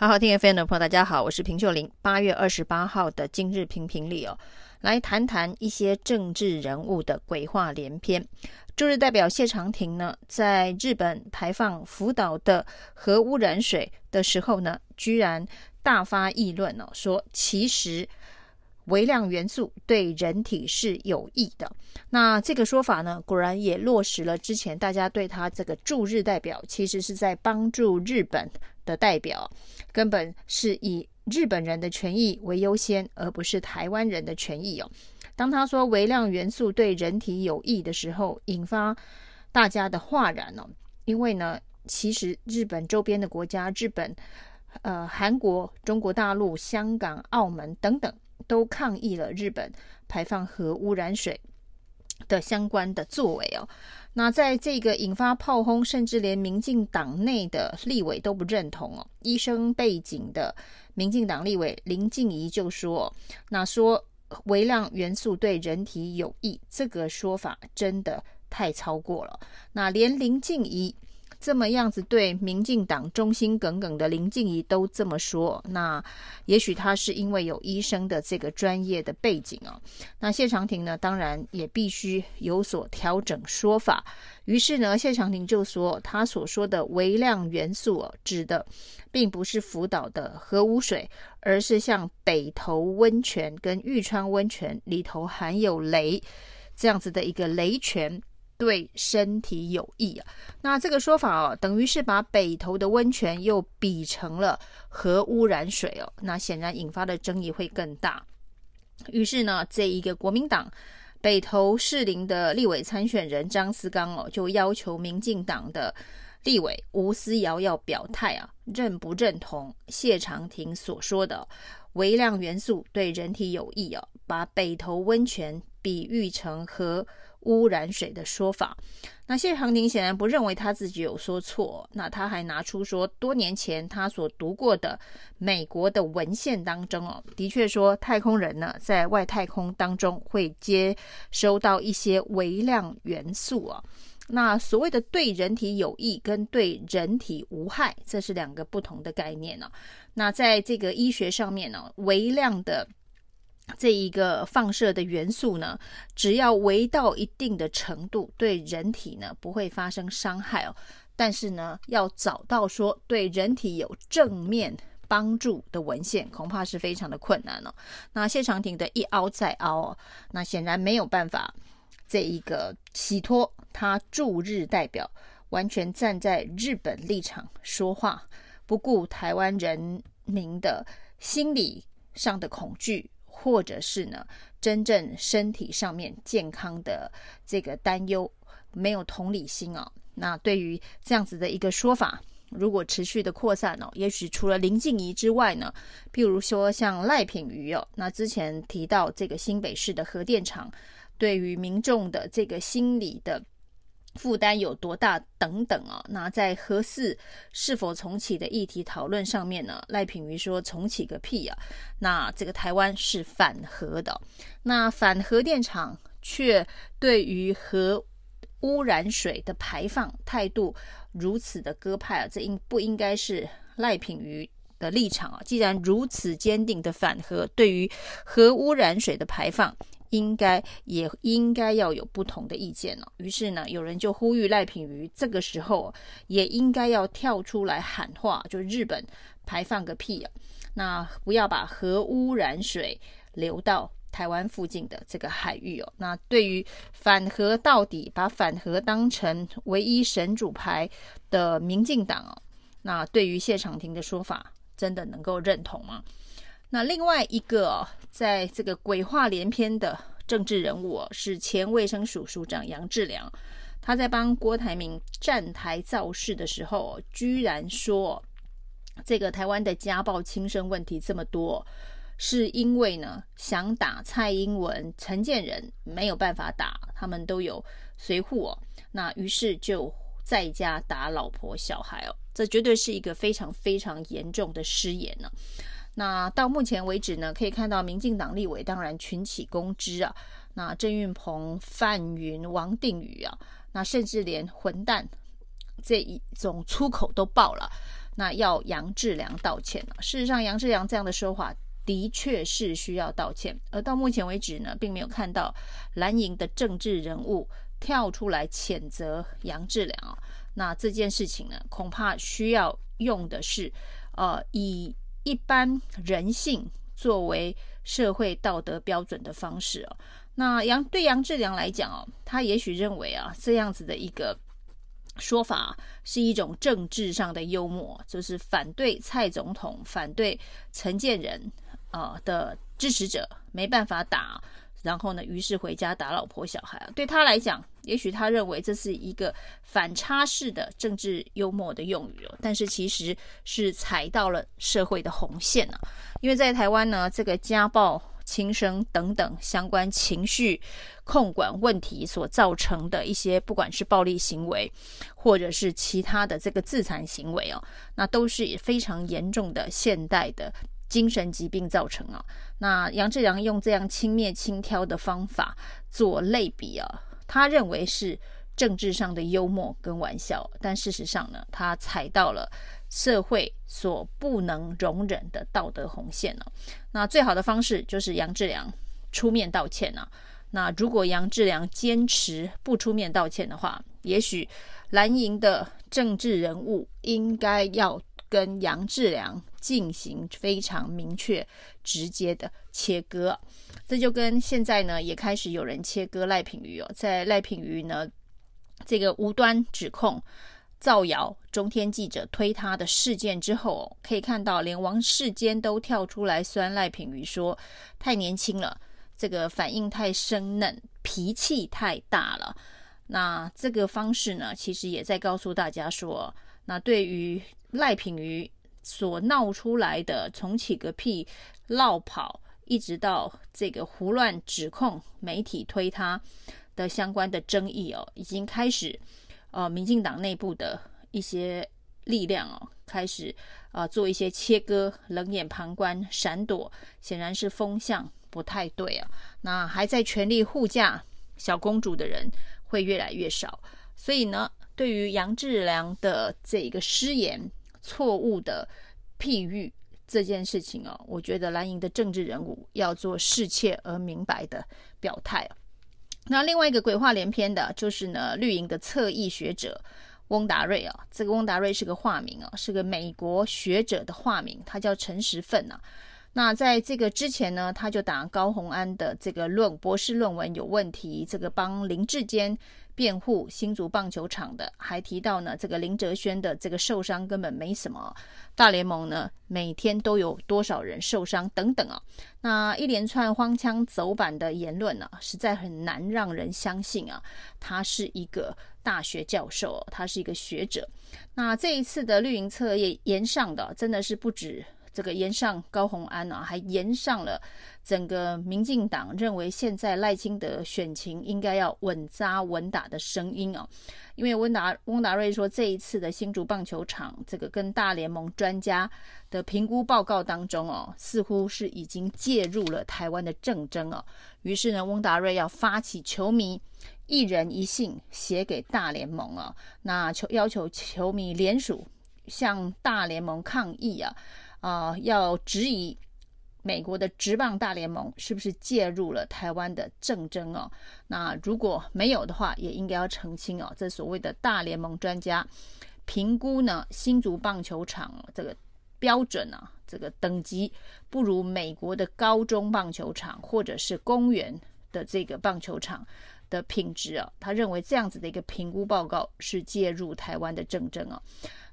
好好听 FM 的朋友，大家好，我是平秀玲。八月二十八号的今日评评里哦，来谈谈一些政治人物的鬼话连篇。驻日代表谢长廷呢，在日本排放福岛的核污染水的时候呢，居然大发议论哦，说其实微量元素对人体是有益的。那这个说法呢，果然也落实了之前大家对他这个驻日代表，其实是在帮助日本的代表，根本是以日本人的权益为优先，而不是台湾人的权益哦。当他说微量元素对人体有益的时候，引发大家的哗然哦。因为呢，其实日本周边的国家，日本、呃、韩国、中国大陆、香港、澳门等等，都抗议了日本排放核污染水的相关的作为哦。那在这个引发炮轰，甚至连民进党内的立委都不认同哦。医生背景的民进党立委林静怡就说：“那说微量元素对人体有益，这个说法真的太超过了。”那连林静怡。这么样子对民进党忠心耿耿的林静仪都这么说，那也许他是因为有医生的这个专业的背景哦。那谢长廷呢，当然也必须有所调整说法。于是呢，谢长廷就说，他所说的微量元素哦，指的并不是福岛的核污水，而是像北投温泉跟玉川温泉里头含有镭这样子的一个镭泉。对身体有益啊，那这个说法哦，等于是把北投的温泉又比成了核污染水哦，那显然引发的争议会更大。于是呢，这一个国民党北投士林的立委参选人张思刚哦，就要求民进党的立委吴思瑶要表态啊，认不认同谢长廷所说的微量元素对人体有益哦，把北投温泉比喻成核。污染水的说法，那谢长廷显然不认为他自己有说错，那他还拿出说多年前他所读过的美国的文献当中哦，的确说太空人呢在外太空当中会接收到一些微量元素啊，那所谓的对人体有益跟对人体无害，这是两个不同的概念呢。那在这个医学上面呢，微量的。这一个放射的元素呢，只要微到一定的程度，对人体呢不会发生伤害哦。但是呢，要找到说对人体有正面帮助的文献，恐怕是非常的困难哦。那谢长廷的一凹再凹哦，那显然没有办法，这一个洗脱他驻日代表完全站在日本立场说话，不顾台湾人民的心理上的恐惧。或者是呢，真正身体上面健康的这个担忧，没有同理心哦。那对于这样子的一个说法，如果持续的扩散哦，也许除了林静怡之外呢，譬如说像赖品妤哦，那之前提到这个新北市的核电厂，对于民众的这个心理的。负担有多大等等啊？那在核四是否重启的议题讨论上面呢？赖品妤说重启个屁啊！那这个台湾是反核的，那反核电厂却对于核污染水的排放态度如此的鸽派啊！这应不应该是赖品妤的立场啊？既然如此坚定的反核，对于核污染水的排放。应该也应该要有不同的意见了、哦。于是呢，有人就呼吁赖品妤这个时候也应该要跳出来喊话，就日本排放个屁啊！那不要把核污染水流到台湾附近的这个海域哦。那对于反核到底，把反核当成唯一神主牌的民进党哦，那对于谢长廷的说法，真的能够认同吗？那另外一个、在这个鬼话连篇的政治人物、是前卫生署署长杨志良，他在帮郭台铭站台造势的时候，居然说这个台湾的家暴轻生问题这么多，是因为呢想打蔡英文、陈建仁没有办法打，他们都有随护哦，那于是就在家打老婆小孩哦，这绝对是一个非常非常严重的失言呢、那到目前为止呢，可以看到民进党立委当然群起攻之啊，那郑运鹏、范云、王定宇啊，那甚至连混蛋这一种粗口都爆了。那要杨志良道歉了。事实上，杨志良这样的说法的确是需要道歉，而到目前为止呢，并没有看到蓝营的政治人物跳出来谴责杨志良啊。那这件事情呢，恐怕需要用的是，呃，以一般人性作为社会道德标准的方式哦。那杨对杨志良来讲哦，他也许认为啊，这样子的一个说法是一种政治上的幽默，就是反对蔡总统、反对陈建仁啊、的支持者没办法打。然后呢，于是回家打老婆小孩啊。对他来讲，也许他认为这是一个反差式的政治幽默的用语哦，但是其实是踩到了社会的红线啊。因为在台湾呢，这个家暴、轻生等等相关情绪控管问题所造成的一些，不管是暴力行为，或者是其他的这个自残行为哦，那都是非常严重的现代的。精神疾病造成啊，那杨志良用这样轻蔑轻佻的方法做类比啊，他认为是政治上的幽默跟玩笑，但事实上呢，他踩到了社会所不能容忍的道德红线了。那最好的方式就是杨志良出面道歉啊。那如果杨志良坚持不出面道歉的话，也许蓝营的政治人物应该要。跟杨志良进行非常明确、直接的切割，这就跟现在呢也开始有人切割赖品妤哦，在赖品妤呢这个无端指控、造谣、中天记者推他的事件之后，可以看到连王世坚都跳出来酸赖品妤，说太年轻了，这个反应太生嫩，脾气太大了。那这个方式呢，其实也在告诉大家说，那对于赖品妤所闹出来的从起个屁、落跑，一直到这个胡乱指控、媒体推他的相关的争议哦，已经开始，呃，民进党内部的一些力量哦，开始啊、做一些切割、冷眼旁观、闪躲，显然是风向不太对啊。那还在全力护驾小公主的人会越来越少，所以呢，对于杨志良的这个失言。错误的譬喻这件事情哦，我觉得蓝营的政治人物要做适切而明白的表态。那另外一个鬼话连篇的，就是呢绿营的侧翼学者翁达瑞啊，这个翁达瑞是个化名啊，是个美国学者的化名，他叫陈时奋呐。那在这个之前呢，他就打高虹安的这个论博士论文有问题，这个帮林志坚辩护新竹棒球场的，还提到呢，这个林哲轩的这个受伤根本没什么，大联盟呢每天都有多少人受伤等等啊，那一连串荒腔走板的言论呢、啊，实在很难让人相信啊，他是一个大学教授，他是一个学者。那这一次的绿营侧翼炎上的，真的是不止。这个炎上高虹安啊，还延上了整个民进党认为现在赖清德选情应该要稳扎稳打的声音啊。因为温达翁达瑞说，这一次的新竹棒球场这个跟大联盟专家的评估报告当中哦，似乎是已经介入了台湾的政争哦。于是呢，翁达瑞要发起球迷一人一信写给大联盟啊，那求要求球迷联署向大联盟抗议啊。啊、要质疑美国的职棒大联盟是不是介入了台湾的政争哦？那如果没有的话，也应该要澄清哦。这所谓的大联盟专家评估呢，新竹棒球场这个标准啊，这个等级不如美国的高中棒球场或者是公园的这个棒球场的品质啊。他认为这样子的一个评估报告是介入台湾的政争啊。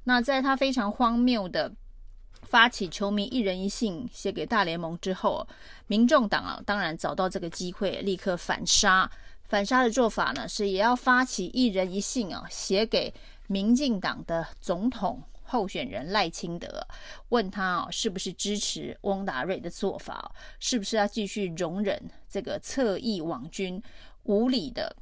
那在他非常荒谬的。发起球迷一人一信写给大联盟之后，民众党啊，当然找到这个机会，立刻反杀。反杀的做法呢，是也要发起一人一信啊，写给民进党的总统候选人赖清德，问他啊，是不是支持翁达瑞的做法，是不是要继续容忍这个侧翼网军无理的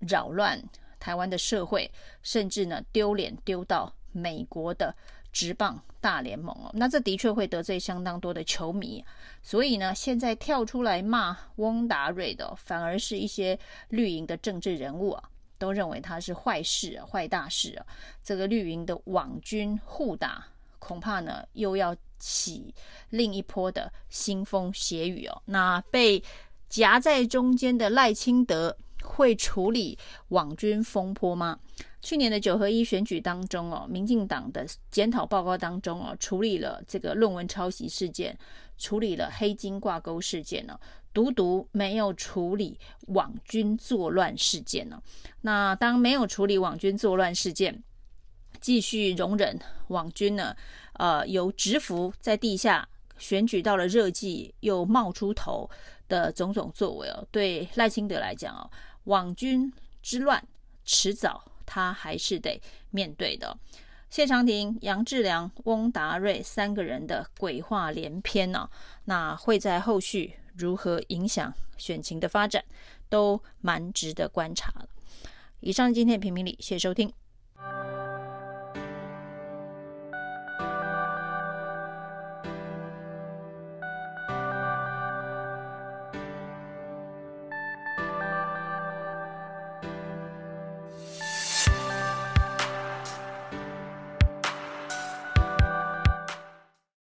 扰乱台湾的社会，甚至呢丢脸丢到美国的。职棒大联盟哦，那这的确会得罪相当多的球迷，所以呢，现在跳出来骂翁达瑞的，反而是一些绿营的政治人物啊，都认为他是坏事啊，坏大事啊。这个绿营的网军互打恐怕呢又要起另一波的腥风血雨哦。那被夹在中间的赖清德会处理网军风波吗？去年的九合一选举当中哦，民进党的检讨报告当中哦，处理了这个论文抄袭事件，处理了黑金挂钩事件呢，独独没有处理网军作乱事件呢。那当没有处理网军作乱事件，继续容忍网军呢，呃，由直服在地下，选举到了热季又冒出头的种种作为哦，对赖清德来讲哦，网军之乱迟早。他还是得面对的。谢长廷、杨志良、翁达瑞三个人的鬼话连篇呢、那会在后续如何影响选情的发展，都蛮值得观察了。以上今天评评理，谢谢收听。